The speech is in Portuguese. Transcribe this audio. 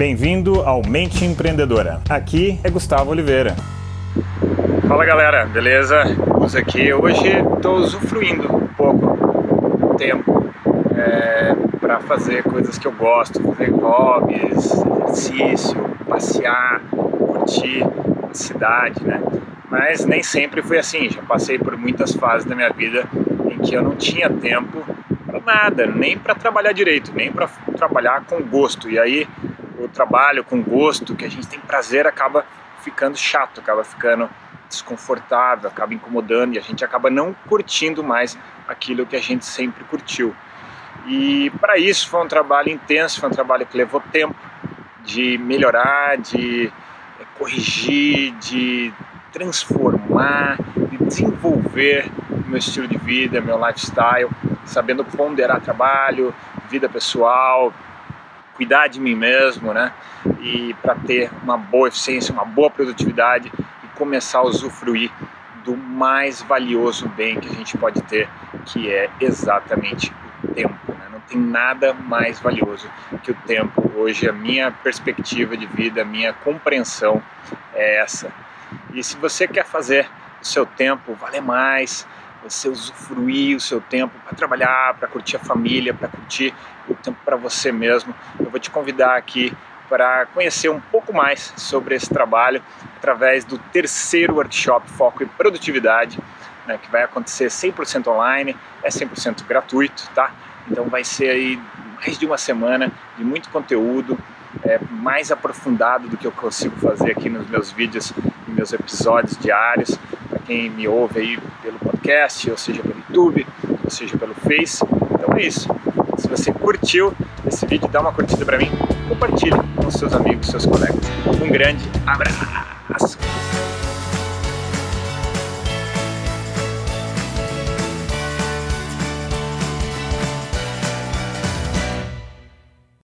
Bem-vindo ao Mente Empreendedora. Aqui é Gustavo Oliveira. Fala galera, beleza? Vamos aqui. Hoje estou usufruindo um pouco do tempo é, para fazer coisas que eu gosto, fazer hobbies, exercício, passear, curtir a cidade, né? Mas nem sempre foi assim. Já passei por muitas fases da minha vida em que eu não tinha tempo para nada, nem para trabalhar direito, nem para trabalhar com gosto. E aí o trabalho com gosto, que a gente tem prazer, acaba ficando chato, acaba ficando desconfortável, acaba incomodando e a gente acaba não curtindo mais aquilo que a gente sempre curtiu. E para isso foi um trabalho intenso, foi um trabalho que levou tempo de melhorar, de eh, corrigir, de transformar, de desenvolver meu estilo de vida, meu lifestyle, sabendo ponderar trabalho, vida pessoal, cuidar de mim mesmo, né? E para ter uma boa eficiência, uma boa produtividade e começar a usufruir do mais valioso bem que a gente pode ter, que é exatamente o tempo. Né? Não tem nada mais valioso que o tempo. Hoje a minha perspectiva de vida, a minha compreensão é essa. E se você quer fazer o seu tempo valer mais, você usufruir o seu tempo para trabalhar, para curtir a família, para curtir o tempo para você mesmo, eu vou te convidar aqui para conhecer um pouco mais sobre esse trabalho através do terceiro workshop Foco e Produtividade, né, que vai acontecer 100% online, é 100% gratuito, tá? Então vai ser aí mais de uma semana de muito conteúdo, é, mais aprofundado do que eu consigo fazer aqui nos meus vídeos e meus episódios diários. Para quem me ouve aí pelo podcast, ou seja pelo YouTube, ou seja pelo Face. Então é isso. Se você curtiu esse vídeo, dá uma curtida para mim, compartilhe com seus amigos, seus colegas. Um grande abraço!